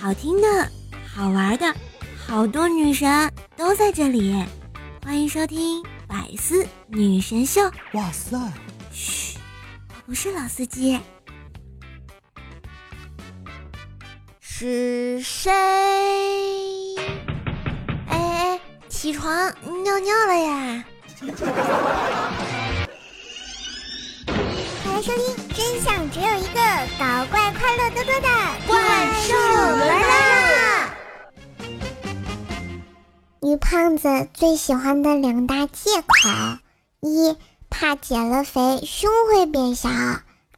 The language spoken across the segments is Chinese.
好听的、好玩的，好多女神都在这里，欢迎收听《百思女神秀》。哇塞！嘘，我不是老司机。是谁？哎哎，起床尿尿了呀！欢迎收听，真相只有一个，搞怪快乐多多的怪兽来啦！女胖子最喜欢的两大借口：一，怕减了肥胸会变小；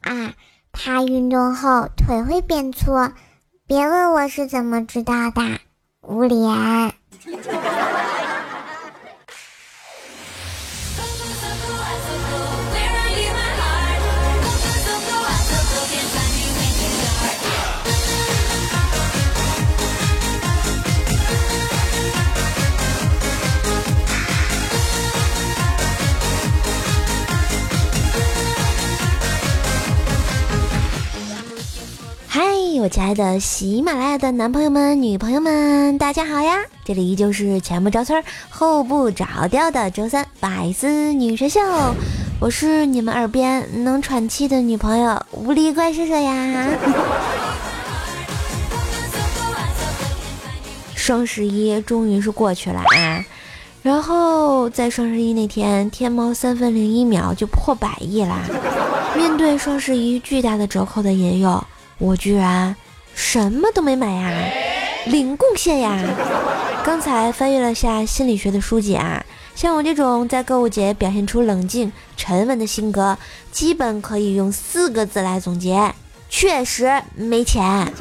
二，怕运动后腿会变粗。别问我是怎么知道的，无脸。的喜马拉雅的男朋友们、女朋友们，大家好呀！这里依旧是前不着村后不着调的周三百思女神秀，我是你们耳边能喘气的女朋友无敌怪兽兽呀！双十一终于是过去了啊！然后在双十一那天，天猫三分零一秒就破百亿啦！面对双十一巨大的折扣的引诱。我居然什么都没买呀，零贡献呀！刚才翻阅了下心理学的书籍啊，像我这种在购物节表现出冷静沉稳的性格，基本可以用四个字来总结：确实没钱。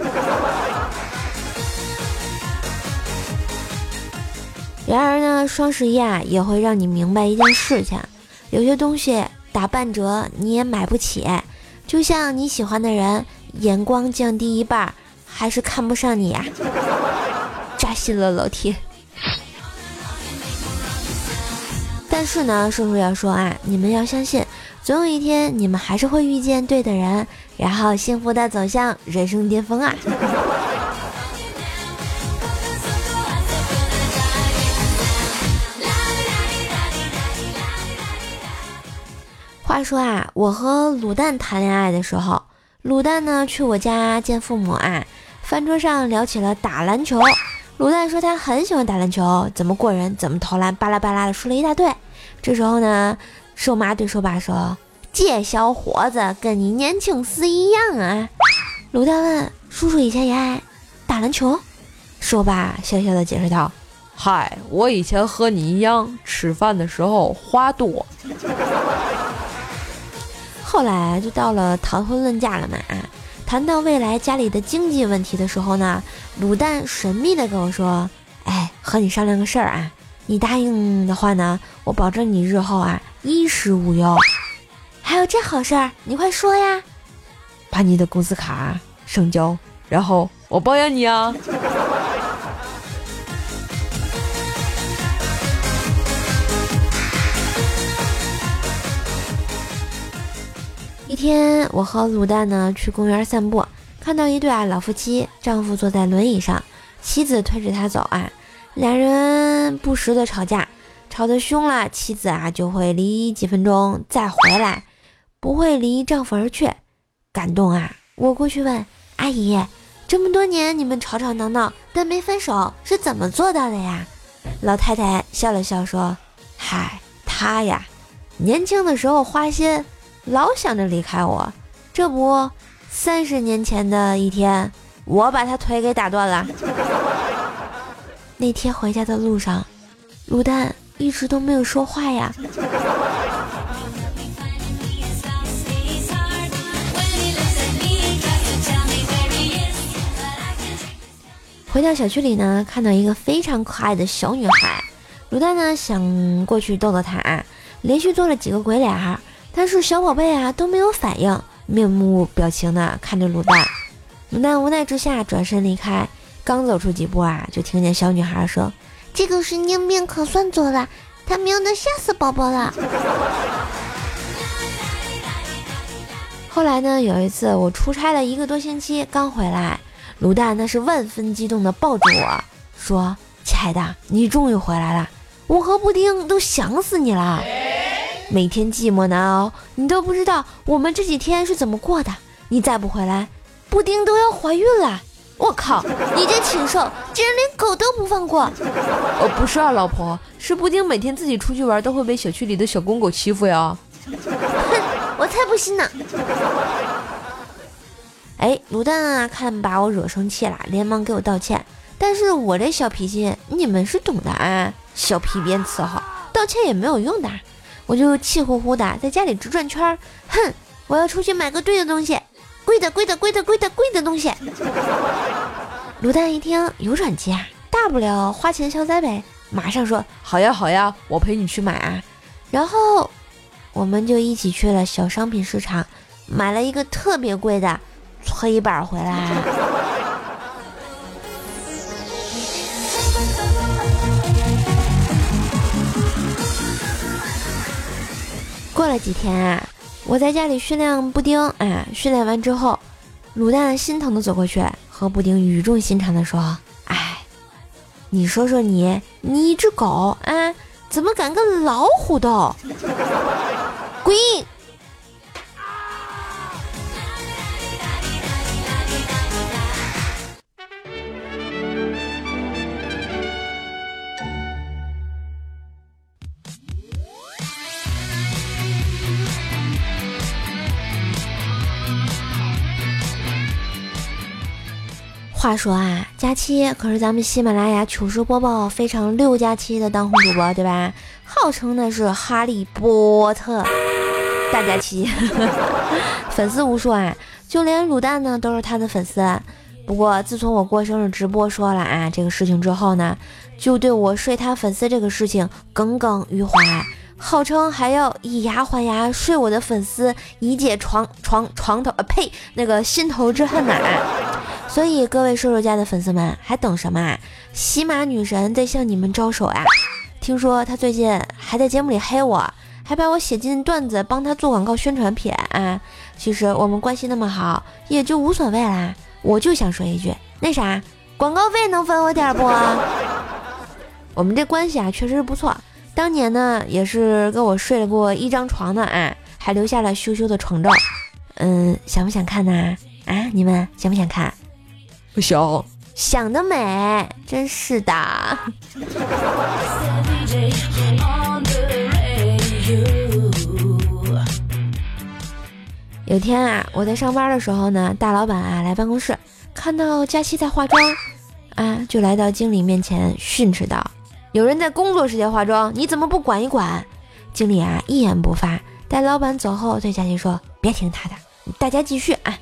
然而呢，双十一啊也会让你明白一件事情：有些东西打半折你也买不起，就像你喜欢的人。眼光降低一半，还是看不上你呀！扎心了，老铁。但是呢，叔叔要说啊，你们要相信，总有一天你们还是会遇见对的人，然后幸福的走向人生巅峰啊！话说啊，我和卤蛋谈恋爱的时候。卤蛋呢去我家见父母啊，饭桌上聊起了打篮球。卤蛋说他很喜欢打篮球，怎么过人，怎么投篮，巴拉巴拉的说了一大堆。这时候呢，瘦妈对瘦爸说：“这小伙子跟你年轻时一样啊。”卤蛋问：“叔叔以前也爱打篮球？”瘦爸笑笑的解释道：“嗨，我以前和你一样，吃饭的时候话多。”后来就到了谈婚论嫁了嘛，谈到未来家里的经济问题的时候呢，卤蛋神秘的跟我说：“哎，和你商量个事儿啊，你答应的话呢，我保证你日后啊衣食无忧。还有这好事儿，你快说呀！把你的工资卡上交，然后我包养你啊。”天，我和卤蛋呢去公园散步，看到一对啊老夫妻，丈夫坐在轮椅上，妻子推着他走啊，两人不时的吵架，吵得凶了，妻子啊就会离几分钟再回来，不会离丈夫而去。感动啊！我过去问阿姨，这么多年你们吵吵闹闹，但没分手，是怎么做到的呀？老太太笑了笑说：“嗨，他呀，年轻的时候花心。”老想着离开我，这不，三十年前的一天，我把他腿给打断了。那天回家的路上，卤蛋一直都没有说话呀。回到小区里呢，看到一个非常可爱的小女孩，卤蛋呢想过去逗逗她，连续做了几个鬼脸。但是小宝贝啊都没有反应，面无表情的看着卤蛋。卤蛋无奈之下转身离开，刚走出几步啊，就听见小女孩说：“这个神经病可算走了，他喵的吓死宝宝了。”后来呢，有一次我出差了一个多星期，刚回来，卤蛋那是万分激动的抱着我说：“亲爱的，你终于回来了，我和布丁都想死你了。每天寂寞难熬，你都不知道我们这几天是怎么过的。你再不回来，布丁都要怀孕了。我靠，你这禽兽竟然连狗都不放过！哦，不是啊，老婆，是布丁每天自己出去玩都会被小区里的小公狗欺负呀。哼，我才不信呢。哎，卤蛋啊，看把我惹生气了，连忙给我道歉。但是我这小脾气你们是懂的啊，小皮鞭伺候，道歉也没有用的。我就气呼呼的在家里直转圈儿，哼，我要出去买个对的东西，贵的贵的贵的贵的贵的东西。卤蛋一听有转机啊，大不了花钱消灾呗，马上说好呀好呀，我陪你去买啊。然后我们就一起去了小商品市场，买了一个特别贵的。搓衣板回来。过了几天啊，我在家里训练布丁，哎，训练完之后，卤蛋心疼的走过去，和布丁语重心长的说：“哎，你说说你，你一只狗，啊，怎么敢跟老虎斗？滚！”话说啊，佳期可是咱们喜马拉雅糗事播报非常六加七的当红主播，对吧？号称那是哈利波特大佳期，粉丝无数啊，就连卤蛋呢都是他的粉丝。不过自从我过生日直播说了啊这个事情之后呢，就对我睡他粉丝这个事情耿耿于怀，号称还要以牙还牙睡我的粉丝，以解床床床头呃呸那个心头之恨呐。所以各位瘦瘦家的粉丝们还等什么啊？喜马女神在向你们招手啊！听说她最近还在节目里黑我，还把我写进段子帮她做广告宣传片啊！其实我们关系那么好，也就无所谓啦。我就想说一句，那啥，广告费能分我点不？我们这关系啊，确实是不错。当年呢，也是跟我睡了过一张床的啊，还留下了羞羞的床照。嗯，想不想看呢？啊，你们想不想看？不想想得美，真是的。有天啊，我在上班的时候呢，大老板啊来办公室，看到佳期在化妆，啊，就来到经理面前训斥道：“有人在工作时间化妆，你怎么不管一管？”经理啊一言不发。待老板走后，对佳期说：“别听他的，大家继续啊。”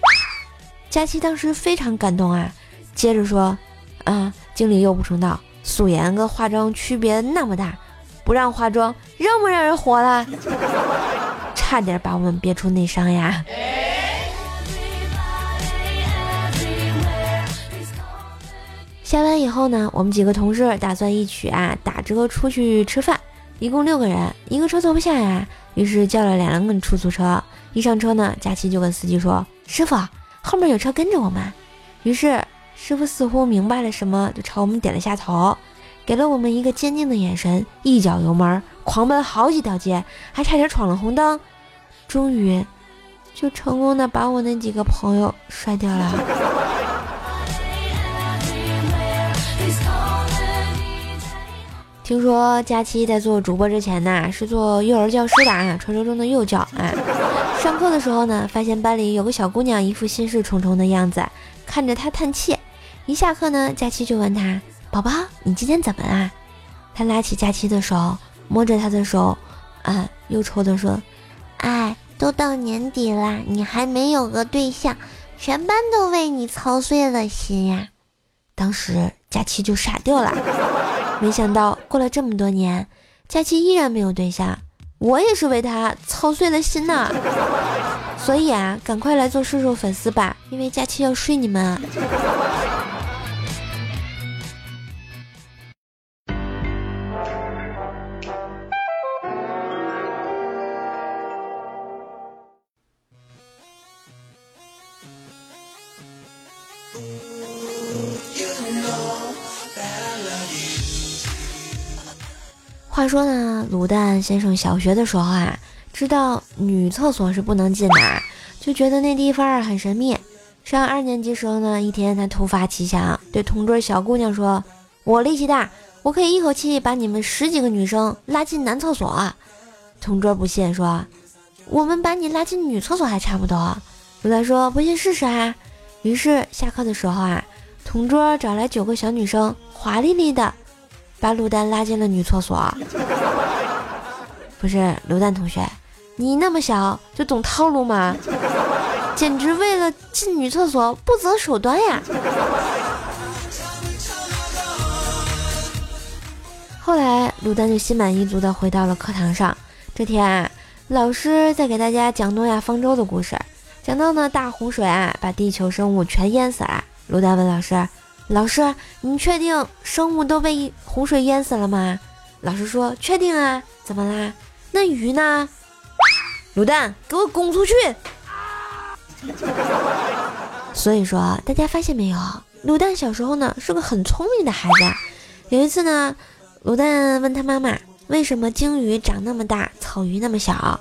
佳期当时非常感动啊。接着说，啊，经理又补充道：“素颜跟化妆区别那么大，不让化妆，让不让人活了？差点把我们憋出内伤呀！”下班以后呢，我们几个同事打算一起啊打折出去吃饭，一共六个人，一个车坐不下呀，于是叫了两辆出租车。一上车呢，佳琪就跟司机说：“师傅，后面有车跟着我们。”于是。师傅似乎明白了什么，就朝我们点了下头，给了我们一个坚定的眼神，一脚油门，狂奔好几条街，还差点闯了红灯，终于就成功的把我那几个朋友摔掉了。听说佳期在做主播之前呢，是做幼儿教师的啊，传说中的幼教啊。上课的时候呢，发现班里有个小姑娘一副心事重重的样子，看着她叹气。一下课呢，佳期就问她：“宝宝，你今天怎么啦？”她拉起佳期的手，摸着她的手，啊，忧愁的说：“哎，都到年底了，你还没有个对象，全班都为你操碎了心呀。”当时佳期就傻掉了，没想到过了这么多年，佳琪依然没有对象，我也是为他操碎了心呐。所以啊，赶快来做瘦瘦粉丝吧，因为佳琪要睡你们。话说呢，卤蛋先生小学的时候啊，知道女厕所是不能进的，就觉得那地方很神秘。上二年级时候呢，一天他突发奇想，对同桌小姑娘说：“我力气大，我可以一口气把你们十几个女生拉进男厕所。”同桌不信，说：“我们把你拉进女厕所还差不多。”卤蛋说：“不信试试啊。”于是下课的时候啊，同桌找来九个小女生，华丽丽的把卤蛋拉进了女厕所。不是卤蛋同学，你那么小就懂套路吗？简直为了进女厕所不择手段呀！后来卤蛋就心满意足的回到了课堂上。这天啊，老师在给大家讲诺亚方舟的故事。讲到呢，大洪水啊，把地球生物全淹死了。卤蛋问老师：“老师，你确定生物都被洪水淹死了吗？”老师说：“确定啊，怎么啦？那鱼呢？”卤蛋，给我滚出去！所以说，大家发现没有，卤蛋小时候呢是个很聪明的孩子。有一次呢，卤蛋问他妈妈：“为什么鲸鱼长那么大，草鱼那么小？”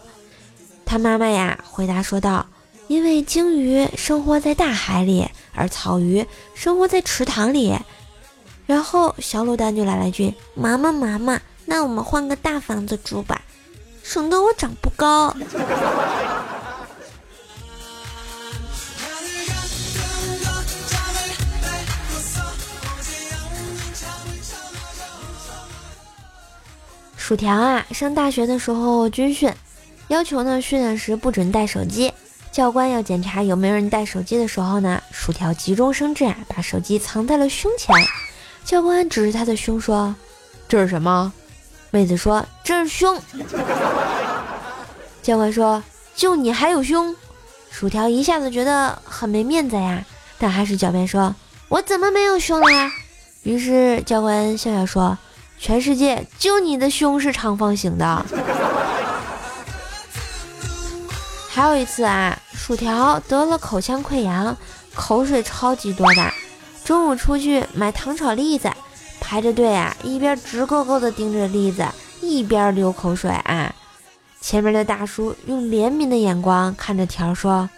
他妈妈呀回答说道。因为鲸鱼生活在大海里，而草鱼生活在池塘里。然后小卤蛋就来了句：“妈妈，妈妈，那我们换个大房子住吧，省得我长不高。”薯条啊，上大学的时候军训，要求呢训练时不准带手机。教官要检查有没有人带手机的时候呢，薯条急中生智啊，把手机藏在了胸前。教官指着他的胸说：“这是什么？”妹子说：“这是胸。”教官说：“就你还有胸？”薯条一下子觉得很没面子呀，但还是狡辩说：“我怎么没有胸了呀？”于是教官笑笑说：“全世界就你的胸是长方形的。”还有一次啊，薯条得了口腔溃疡，口水超级多的。中午出去买糖炒栗子，排着队啊，一边直勾勾的盯着栗子，一边流口水啊。前面的大叔用怜悯的眼光看着条说：“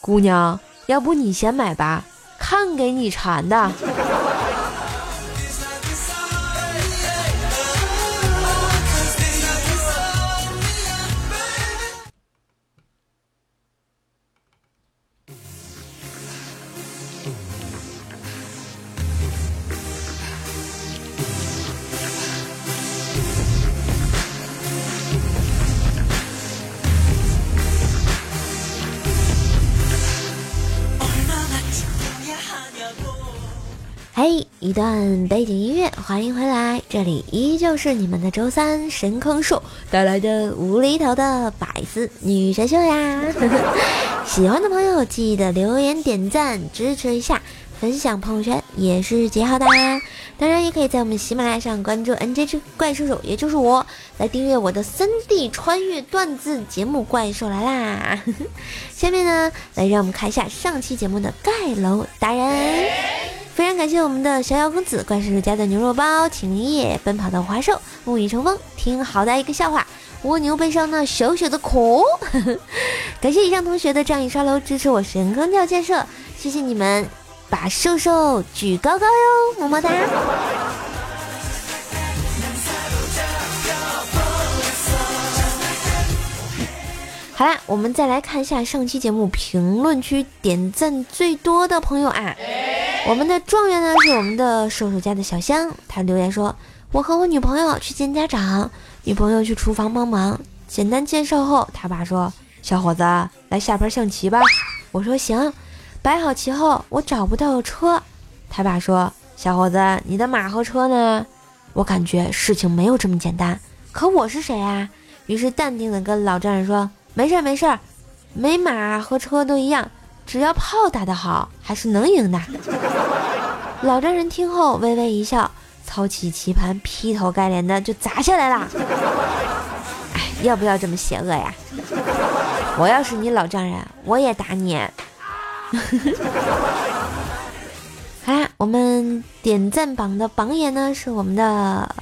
姑娘，要不你先买吧，看给你馋的。”段背景音乐，欢迎回来，这里依旧是你们的周三神坑兽带来的无厘头的百思女神秀呀！喜欢的朋友记得留言点赞支持一下，分享朋友圈也是极好的。当然，也可以在我们喜马拉雅上关注 N J 怪兽手，也就是我，来订阅我的三 D 穿越段子节目《怪兽来啦》。下面呢，来让我们看一下上期节目的盖楼达人。非常感谢我们的逍遥公子、怪叔叔家的牛肉包、晴夜、奔跑的花兽、沐雨成风、听好大一个笑话、蜗牛背上那小小的壳。感谢以上同学的仗义刷楼支持我神坑跳建设，谢谢你们把瘦瘦举高高哟，么么哒。好啦，我们再来看一下上期节目评论区点赞最多的朋友啊。我们的状元呢是我们的射手家的小香，他留言说：“我和我女朋友去见家长，女朋友去厨房帮忙，简单介绍后，他爸说：小伙子，来下盘象棋吧。我说行。摆好棋后，我找不到车，他爸说：小伙子，你的马和车呢？我感觉事情没有这么简单，可我是谁啊？于是淡定的跟老丈人说：没事没事，没马和车都一样。”只要炮打得好，还是能赢的。老丈人听后微微一笑，操起棋盘，劈头盖脸的就砸下来了。哎，要不要这么邪恶呀？我要是你老丈人，我也打你。好啦，我们点赞榜的榜眼呢是我们的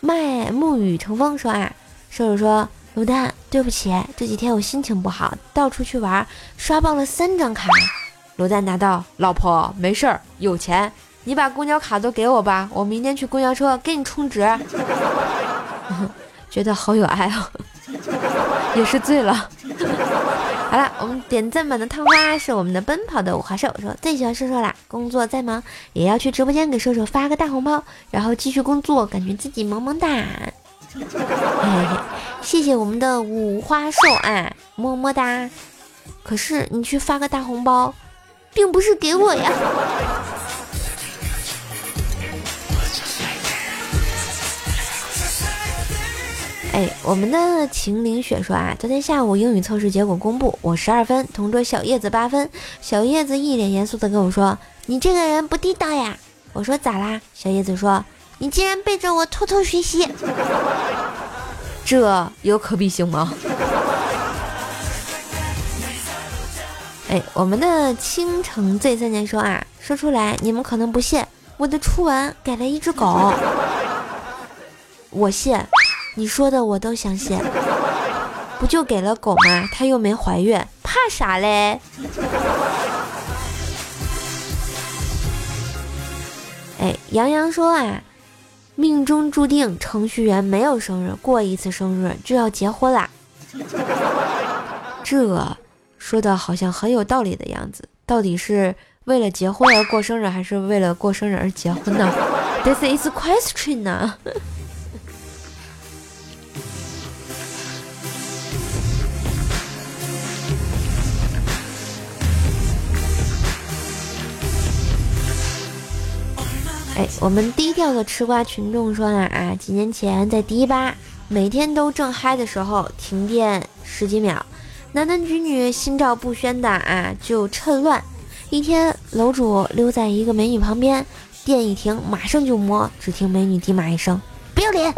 麦沐雨成风说啊，瘦瘦说卤蛋，对不起，这几天我心情不好，到处去玩，刷爆了三张卡。卤蛋答道：老婆没事儿，有钱，你把公交卡都给我吧，我明天去公交车给你充值。觉得好有爱哦，也是醉了。好了，我们点赞版的探花是我们的奔跑的五花兽，说最喜欢瘦瘦啦。工作再忙也要去直播间给瘦瘦发个大红包，然后继续工作，感觉自己萌萌哒。谢谢我们的五花兽啊，么么哒。可是你去发个大红包，并不是给我呀。哎，我们的秦岭雪说啊，昨天下午英语测试结果公布，我十二分，同桌小叶子八分。小叶子一脸严肃的跟我说：“你这个人不地道呀！”我说：“咋啦？”小叶子说：“你竟然背着我偷偷学习，这有可比性吗？”哎，我们的倾城醉三年说啊，说出来你们可能不信，我的初吻给了一只狗，我信。你说的我都相信，不就给了狗吗？它又没怀孕，怕啥嘞？哎，杨洋说啊，命中注定程序员没有生日，过一次生日就要结婚啦。这说的好像很有道理的样子，到底是为了结婚而过生日，还是为了过生日而结婚呢？This is question 呢？哎，我们低调的吃瓜群众说呢啊，几年前在迪吧，每天都正嗨的时候，停电十几秒，男男女女心照不宣的啊，就趁乱。一天，楼主溜在一个美女旁边，电一停，马上就摸，只听美女低骂一声：“不要脸！”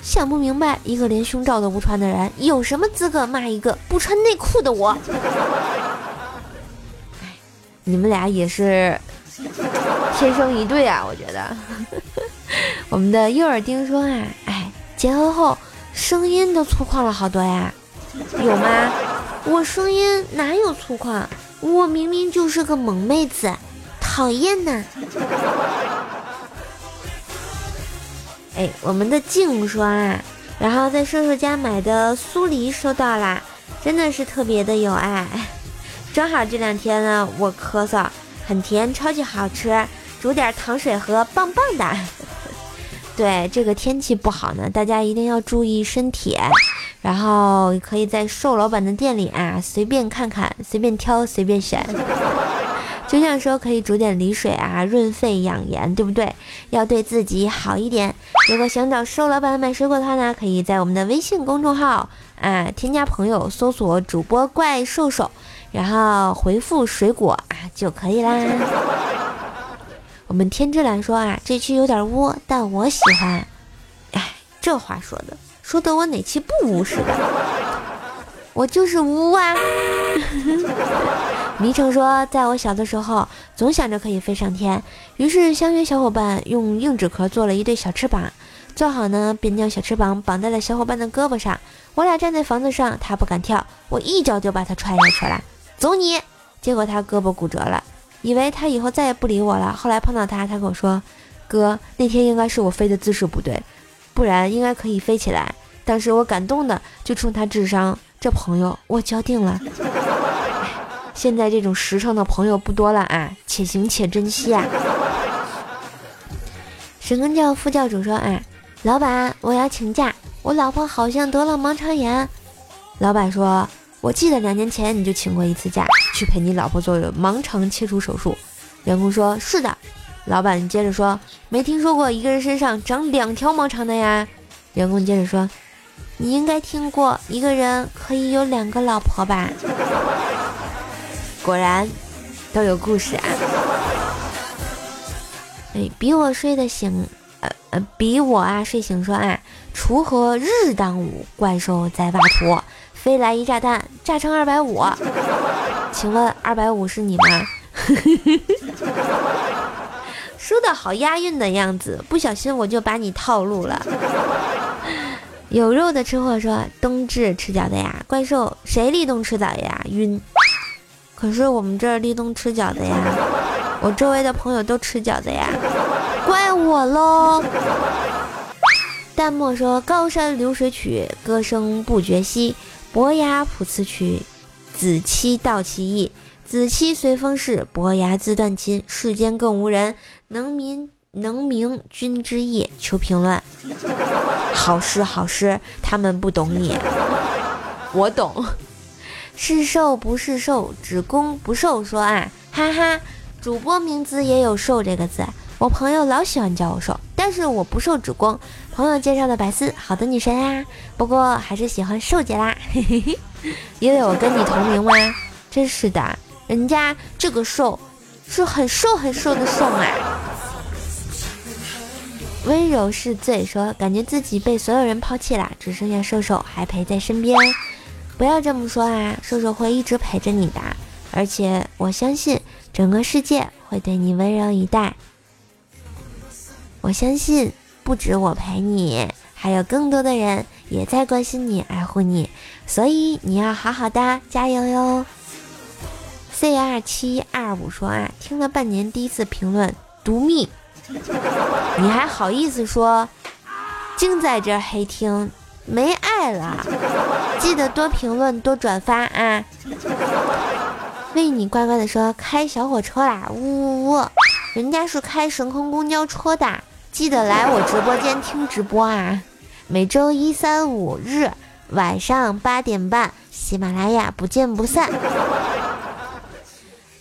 想不明白，一个连胸罩都不穿的人，有什么资格骂一个不穿内裤的我？哎，你们俩也是。天生一对啊，我觉得。我们的右耳丁说啊，哎，结婚后声音都粗犷了好多呀，有吗？我声音哪有粗犷？我明明就是个萌妹子，讨厌呢。哎，我们的静说啊，然后在瘦瘦家买的酥梨收到啦，真的是特别的有爱。正好这两天呢，我咳嗽。很甜，超级好吃，煮点糖水喝，棒棒的。对，这个天气不好呢，大家一定要注意身体。然后可以在瘦老板的店里啊，随便看看，随便挑，随便选。就像说可以煮点梨水啊，润肺养颜，对不对？要对自己好一点。如果想找瘦老板买水果的话呢，可以在我们的微信公众号啊添加朋友，搜索主播怪兽兽。然后回复水果就可以啦。我们天之蓝说啊，这期有点污，但我喜欢。哎，这话说的，说的我哪期不污似的？我就是污啊。迷城说，在我小的时候，总想着可以飞上天，于是相约小伙伴用硬纸壳做了一对小翅膀，做好呢，便将小翅膀绑在了小伙伴的胳膊上。我俩站在房子上，他不敢跳，我一脚就把他踹下去了。走你！结果他胳膊骨折了，以为他以后再也不理我了。后来碰到他，他跟我说：“哥，那天应该是我飞的姿势不对，不然应该可以飞起来。”当时我感动的就冲他致伤，这朋友我交定了。现在这种实诚的朋友不多了啊，且行且珍惜啊！神根教副教主说：“啊，老板，我要请假，我老婆好像得了盲肠炎。”老板说。我记得两年前你就请过一次假，去陪你老婆做盲肠切除手术。员工说：“是的。”老板接着说：“没听说过一个人身上长两条盲肠的呀。”员工接着说：“你应该听过一个人可以有两个老婆吧？”果然都有故事啊！哎，比我睡得醒，呃呃，比我啊睡醒说啊，锄禾日当午，怪兽在挖土。飞来一炸弹，炸成二百五，请问二百五是你吗？说的好押韵的样子，不小心我就把你套路了。有肉的吃货说：“冬至吃饺子呀，怪兽谁立冬吃饺子呀？晕。可是我们这儿立冬吃饺子呀，我周围的朋友都吃饺子呀，怪我喽。”淡漠说：“高山流水曲，歌声不绝兮；伯牙谱词曲，子期道其意。子期随风逝，伯牙自断琴。世间更无人能明能明君之意。”求评论。好诗好诗，他们不懂你，我懂。是瘦不是瘦，只攻不受。说啊，哈哈，主播名字也有“瘦”这个字。我朋友老喜欢叫我瘦，但是我不受只攻。朋友介绍的百思，好的女神啊，不过还是喜欢瘦姐啦，嘿嘿嘿，因为我跟你同名吗？真是的，人家这个瘦是很瘦很瘦的瘦啊。温柔是罪，说感觉自己被所有人抛弃了，只剩下瘦瘦还陪在身边。不要这么说啊，瘦瘦会一直陪着你的，而且我相信整个世界会对你温柔以待。我相信不止我陪你，还有更多的人也在关心你、爱护你，所以你要好好的加油哟。C 二七二五说啊，听了半年，第一次评论独蜜。你还好意思说，净在这黑听，没爱了。记得多评论多转发啊！为你乖乖的说开小火车啦，呜呜呜！人家是开神空公交车的，记得来我直播间听直播啊！每周一、三、五日晚上八点半，喜马拉雅不见不散。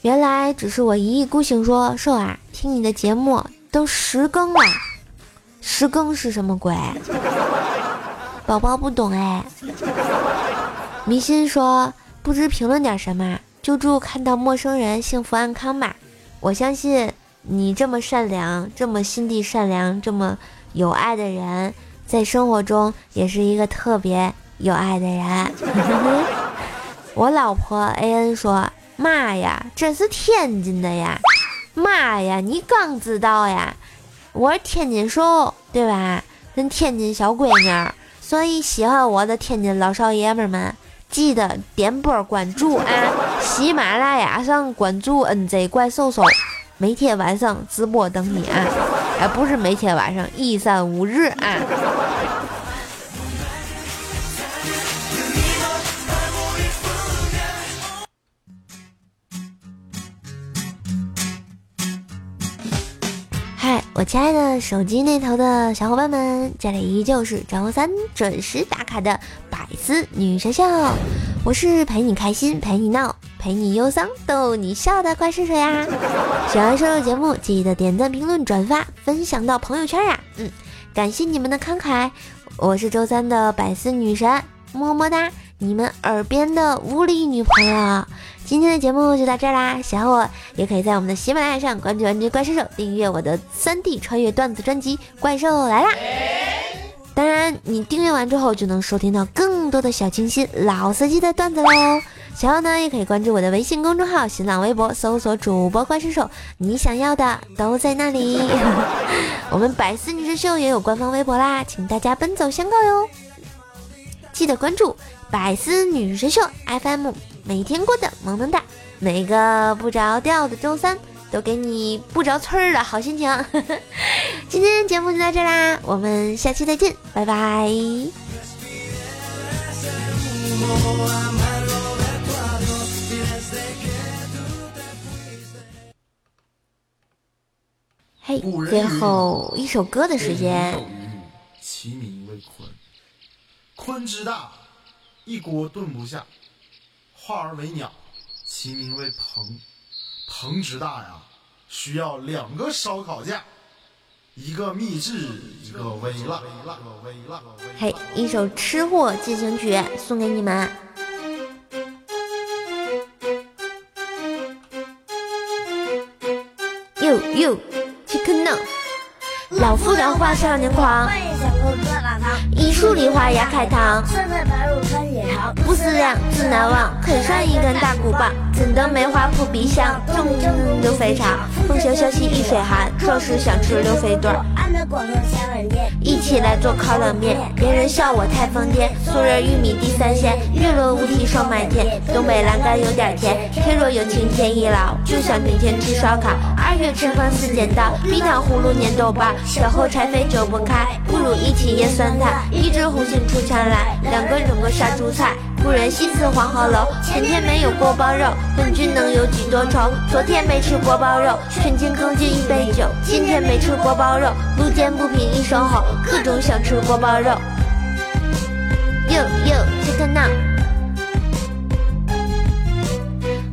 原来只是我一意孤行说瘦啊，听你的节目。都十更了，十更是什么鬼？宝宝不懂哎。迷心说不知评论点什么，就祝看到陌生人幸福安康吧。我相信你这么善良，这么心地善良，这么有爱的人，在生活中也是一个特别有爱的人。我老婆 A N 说：“妈呀，这是天津的呀。”妈呀，你刚知道呀？我是天津瘦，对吧？人天津小闺女，所以喜欢我的天津老少爷们们，记得点波关注啊！喜马拉雅上关注 NZ 怪兽兽，每天晚上直播等你啊！哎，不是每天晚上，一三五日啊！嗨我亲爱的手机那头的小伙伴们，这里依旧是周三准时打卡的百思女神秀，我是陪你开心、陪你闹、陪你忧伤、逗你笑的怪叔叔呀！喜欢收录节目，记得点赞、评论、转发、分享到朋友圈呀！嗯，感谢你们的慷慨，我是周三的百思女神，么么哒！你们耳边的无理女朋友。今天的节目就到这啦，喜欢我也可以在我们的喜马拉雅上关注 NJ 怪兽手，订阅我的三 D 穿越段子专辑《怪兽来啦》。当然，你订阅完之后就能收听到更多的小清新、老司机的段子喽。想要呢，也可以关注我的微信公众号、新浪微博，搜索主播怪兽手，你想要的都在那里。我们百思女神秀也有官方微博啦，请大家奔走相告哟，记得关注百思女神秀 FM。每天过得萌萌哒，每个不着调的周三都给你不着村儿的好心情。今天节目就到这啦，我们下期再见，拜拜。嘿，最后一首歌的时间。其名为鲲，鲲之大，一锅炖不下。化而为鸟，其名为鹏。鹏之大呀，需要两个烧烤架，一个秘制，一个微辣。嘿，一首吃货进行曲送给你们。哟哟，切克闹。老夫老花少年狂，半夜想喝热辣汤，一树梨花压海棠。酸菜白肉穿野肠，不思量，自难忘。啃上一根大骨棒，怎得梅花扑鼻香？中溜肥肠，风萧萧兮易水寒。壮士想吃溜肥墩儿，安得广上千万店。一起来做烤冷面。别人笑我太疯癫，素仁玉米地三鲜，月落乌啼霜满天。东北栏杆有点甜，天若有情天亦老，就想明天吃烧烤。二月春风似剪刀，冰糖葫芦粘豆包。小后柴扉久不开，不如一起腌酸菜。一枝红杏出墙来，两个整个杀猪菜。古人西辞黄鹤楼，前天没有锅包肉，问君能有几多愁？昨天没吃锅包肉，劝君更尽一杯酒。今天没吃锅包肉，路见不平一声吼，各种想吃锅包肉。哟哟，切克闹。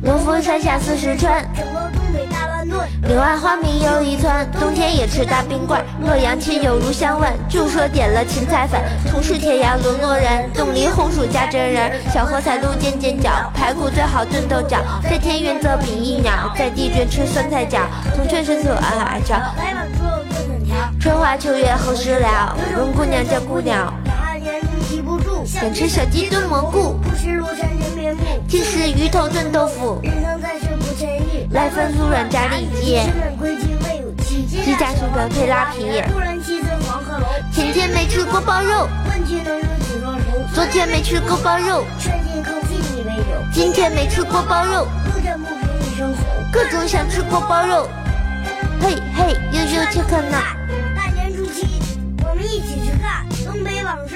农夫山下四时春，柳暗花明又一村。冬天也吃大冰棍儿，洛阳亲友如相问，就说点了芹菜粉。同是天涯沦落人，冻梨红薯加真人。小荷才露尖尖角，排骨最好炖豆角。在天愿则比翼鸟，在地愿吃酸菜饺。铜雀伸手暗暗叫，来碗猪肉炖粉条。春花秋月何时了？问姑娘叫姑娘，想吃小鸡炖蘑菇，不吃庐山真面目。今时鱼头炖豆腐。人生在世来份酥软炸里脊，吃本规矩未有期。鸡架薯条配拉皮。前天没吃锅包肉，问君能有几多愁？昨天没吃锅包肉，劝君更尽一杯酒。今天没吃锅包肉。各种想吃锅包肉。嘿嘿，悠悠切克闹。大年初七，我们一起去看东北往事